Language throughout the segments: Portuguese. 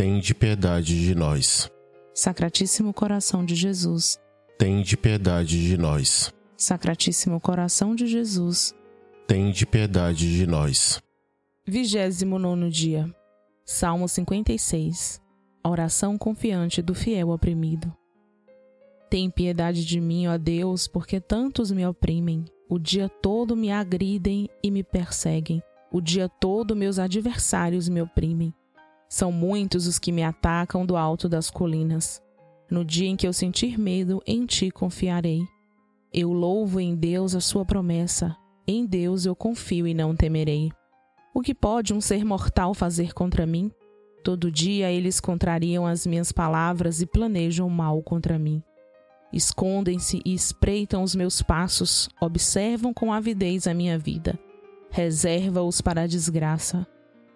Tende piedade de nós. Sacratíssimo coração de Jesus, Tende piedade de nós. Sacratíssimo coração de Jesus. Tende piedade de nós. 29 dia. Salmo 56. Oração confiante do fiel oprimido. Tem piedade de mim, ó Deus, porque tantos me oprimem. O dia todo me agridem e me perseguem. O dia todo meus adversários me oprimem. São muitos os que me atacam do alto das colinas. No dia em que eu sentir medo, em ti confiarei. Eu louvo em Deus a sua promessa. Em Deus eu confio e não temerei. O que pode um ser mortal fazer contra mim? Todo dia eles contrariam as minhas palavras e planejam mal contra mim. Escondem-se e espreitam os meus passos, observam com avidez a minha vida. Reserva-os para a desgraça.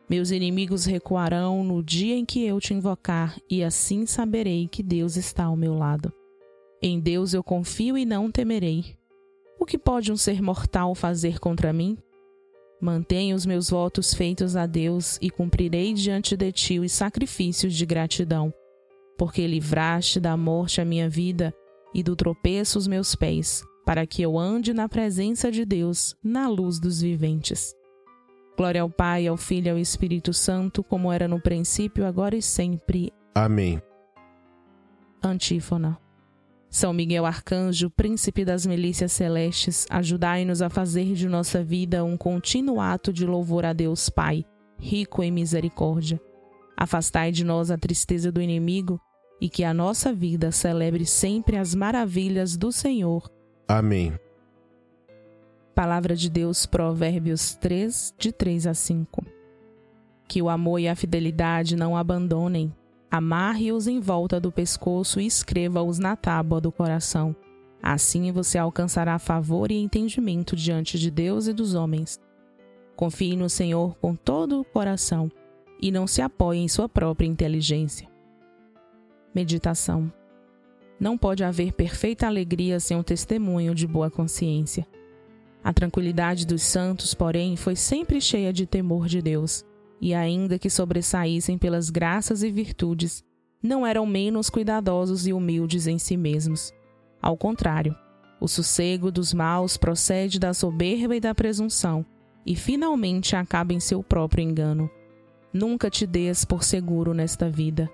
Meus inimigos recuarão no dia em que eu te invocar, e assim saberei que Deus está ao meu lado. Em Deus eu confio e não temerei. O que pode um ser mortal fazer contra mim? Mantenho os meus votos feitos a Deus e cumprirei diante de ti os sacrifícios de gratidão, porque livraste da morte a minha vida e do tropeço os meus pés, para que eu ande na presença de Deus, na luz dos viventes. Glória ao Pai, ao Filho e ao Espírito Santo, como era no princípio, agora e sempre. Amém. Antífona. São Miguel Arcanjo, príncipe das milícias celestes, ajudai-nos a fazer de nossa vida um contínuo ato de louvor a Deus Pai, rico em misericórdia. Afastai de nós a tristeza do inimigo e que a nossa vida celebre sempre as maravilhas do Senhor. Amém. Palavra de Deus, Provérbios 3, de 3 a 5. Que o amor e a fidelidade não abandonem. Amarre-os em volta do pescoço e escreva-os na tábua do coração. Assim você alcançará favor e entendimento diante de Deus e dos homens. Confie no Senhor com todo o coração e não se apoie em sua própria inteligência. Meditação. Não pode haver perfeita alegria sem um testemunho de boa consciência. A tranquilidade dos santos, porém, foi sempre cheia de temor de Deus, e ainda que sobressaíssem pelas graças e virtudes, não eram menos cuidadosos e humildes em si mesmos. Ao contrário, o sossego dos maus procede da soberba e da presunção, e finalmente acaba em seu próprio engano. Nunca te des por seguro nesta vida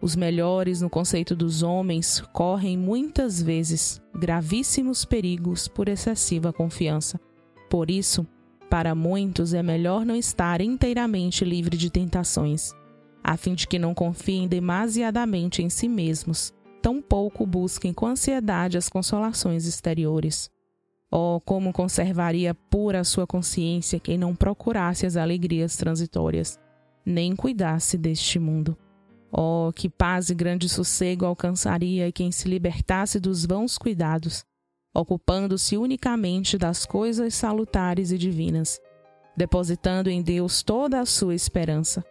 os melhores, no conceito dos homens, correm muitas vezes gravíssimos perigos por excessiva confiança. Por isso, para muitos é melhor não estar inteiramente livre de tentações, a fim de que não confiem demasiadamente em si mesmos, tampouco busquem com ansiedade as consolações exteriores. Oh, como conservaria pura a sua consciência quem não procurasse as alegrias transitórias, nem cuidasse deste mundo. Oh, que paz e grande sossego alcançaria quem se libertasse dos vãos cuidados, ocupando-se unicamente das coisas salutares e divinas, depositando em Deus toda a sua esperança.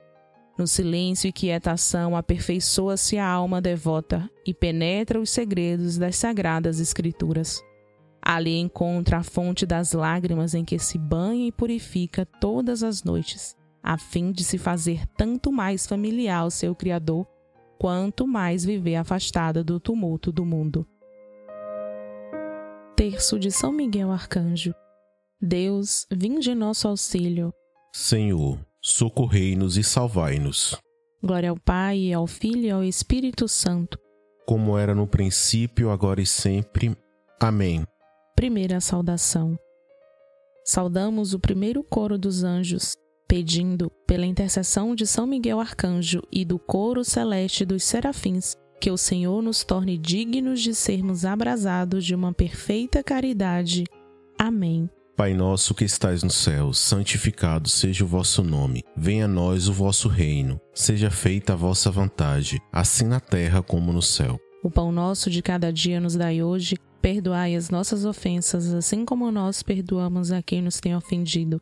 No silêncio e quietação aperfeiçoa-se a alma devota e penetra os segredos das sagradas Escrituras. Ali encontra a fonte das lágrimas em que se banha e purifica todas as noites, a fim de se fazer tanto mais familiar ao seu Criador, quanto mais viver afastada do tumulto do mundo. Terço de São Miguel Arcanjo. Deus, vinde em nosso auxílio. Senhor, socorrei-nos e salvai-nos. Glória ao Pai, ao Filho e ao Espírito Santo. Como era no princípio, agora e sempre. Amém. Primeira saudação. Saudamos o primeiro coro dos anjos, pedindo, pela intercessão de São Miguel Arcanjo e do coro celeste dos serafins, que o Senhor nos torne dignos de sermos abrasados de uma perfeita caridade. Amém. Pai nosso que estais no céu, santificado seja o vosso nome. Venha a nós o vosso reino. Seja feita a vossa vontade, assim na terra como no céu. O pão nosso de cada dia nos dai hoje. Perdoai as nossas ofensas, assim como nós perdoamos a quem nos tem ofendido.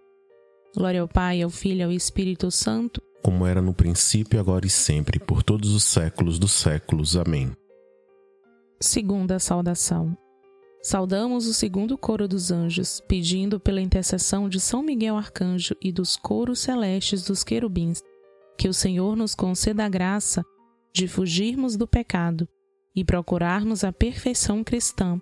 Glória ao Pai, ao Filho e ao Espírito Santo, como era no princípio, agora e sempre, por todos os séculos dos séculos. Amém. Segunda saudação. Saudamos o segundo coro dos anjos, pedindo pela intercessão de São Miguel Arcanjo e dos coros celestes dos querubins, que o Senhor nos conceda a graça de fugirmos do pecado e procurarmos a perfeição cristã.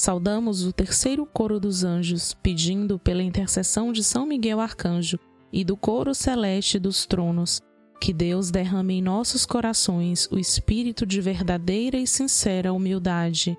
Saudamos o terceiro coro dos anjos, pedindo pela intercessão de São Miguel Arcanjo e do coro celeste dos tronos, que Deus derrame em nossos corações o espírito de verdadeira e sincera humildade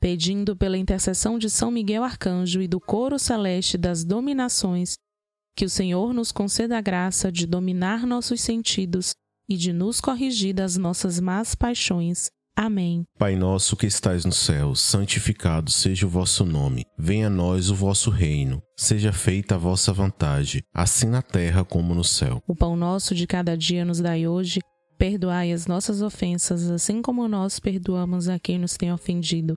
pedindo pela intercessão de São Miguel Arcanjo e do coro celeste das dominações, que o Senhor nos conceda a graça de dominar nossos sentidos e de nos corrigir das nossas más paixões Amém. Pai nosso que estais no céu, santificado seja o vosso nome. Venha a nós o vosso reino. Seja feita a vossa vontade, assim na terra como no céu. O pão nosso de cada dia nos dai hoje. Perdoai as nossas ofensas, assim como nós perdoamos a quem nos tem ofendido.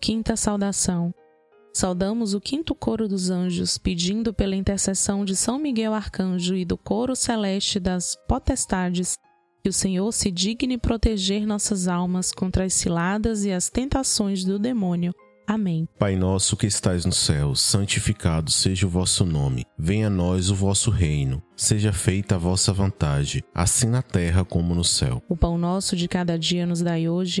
Quinta saudação. Saudamos o quinto coro dos anjos, pedindo pela intercessão de São Miguel Arcanjo e do coro celeste das potestades que o Senhor se digne proteger nossas almas contra as ciladas e as tentações do demônio. Amém. Pai nosso que estais no céu, santificado seja o vosso nome. Venha a nós o vosso reino. Seja feita a vossa vontade, assim na terra como no céu. O pão nosso de cada dia nos dai hoje.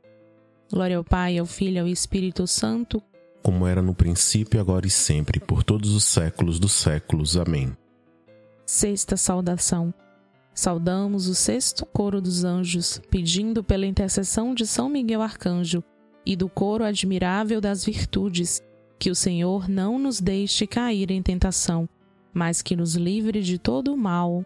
Glória ao Pai, ao Filho e ao Espírito Santo, como era no princípio, agora e sempre, por todos os séculos dos séculos. Amém. Sexta saudação. Saudamos o sexto coro dos anjos, pedindo pela intercessão de São Miguel Arcanjo e do coro admirável das virtudes, que o Senhor não nos deixe cair em tentação, mas que nos livre de todo o mal.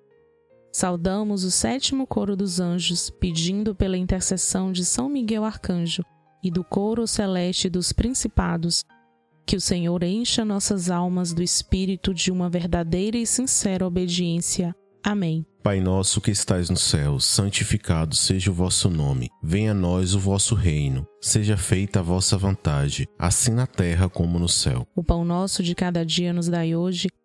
Saudamos o sétimo coro dos anjos, pedindo pela intercessão de São Miguel Arcanjo e do coro celeste dos principados, que o Senhor encha nossas almas do espírito de uma verdadeira e sincera obediência. Amém. Pai nosso que estais no céu, santificado seja o vosso nome. Venha a nós o vosso reino. Seja feita a vossa vontade, assim na terra como no céu. O pão nosso de cada dia nos dai hoje.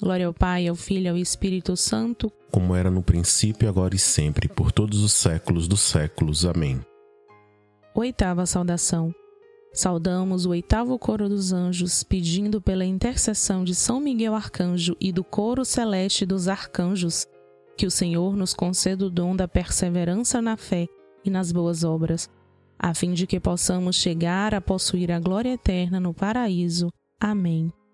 Glória ao Pai, ao Filho e ao Espírito Santo, como era no princípio, agora e sempre, por todos os séculos dos séculos. Amém. Oitava saudação. Saudamos o oitavo coro dos anjos, pedindo pela intercessão de São Miguel Arcanjo e do coro celeste dos arcanjos, que o Senhor nos conceda o dom da perseverança na fé e nas boas obras, a fim de que possamos chegar a possuir a glória eterna no paraíso. Amém.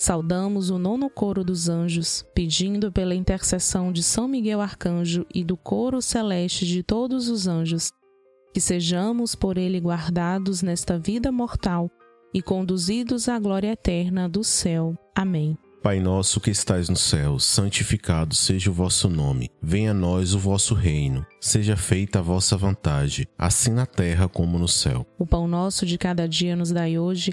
Saudamos o nono coro dos anjos, pedindo pela intercessão de São Miguel Arcanjo e do coro celeste de todos os anjos, que sejamos por ele guardados nesta vida mortal e conduzidos à glória eterna do céu. Amém. Pai nosso que estais no céu, santificado seja o vosso nome. Venha a nós o vosso reino. Seja feita a vossa vontade, assim na terra como no céu. O pão nosso de cada dia nos dai hoje.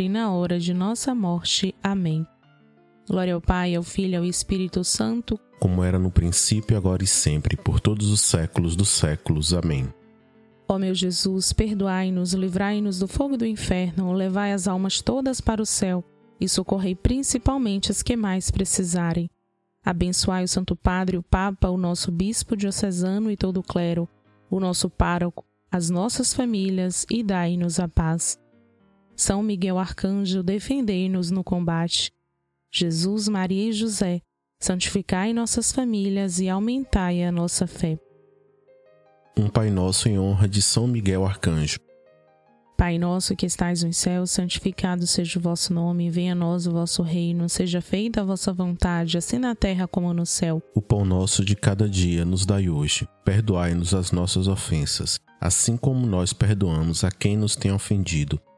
e na hora de nossa morte. Amém. Glória ao Pai, ao Filho e ao Espírito Santo, como era no princípio, agora e sempre, por todos os séculos dos séculos. Amém. Ó meu Jesus, perdoai-nos, livrai-nos do fogo do inferno, levai as almas todas para o céu e socorrei principalmente as que mais precisarem. Abençoai o Santo Padre, o Papa, o nosso Bispo diocesano e todo o clero, o nosso pároco, as nossas famílias e dai-nos a paz. São Miguel Arcanjo, defendei-nos no combate. Jesus, Maria e José, santificai nossas famílias e aumentai a nossa fé. Um Pai Nosso em honra de São Miguel Arcanjo. Pai nosso que estais nos céus, santificado seja o vosso nome, venha a nós o vosso reino, seja feita a vossa vontade, assim na terra como no céu. O pão nosso de cada dia nos dai hoje. Perdoai-nos as nossas ofensas, assim como nós perdoamos a quem nos tem ofendido,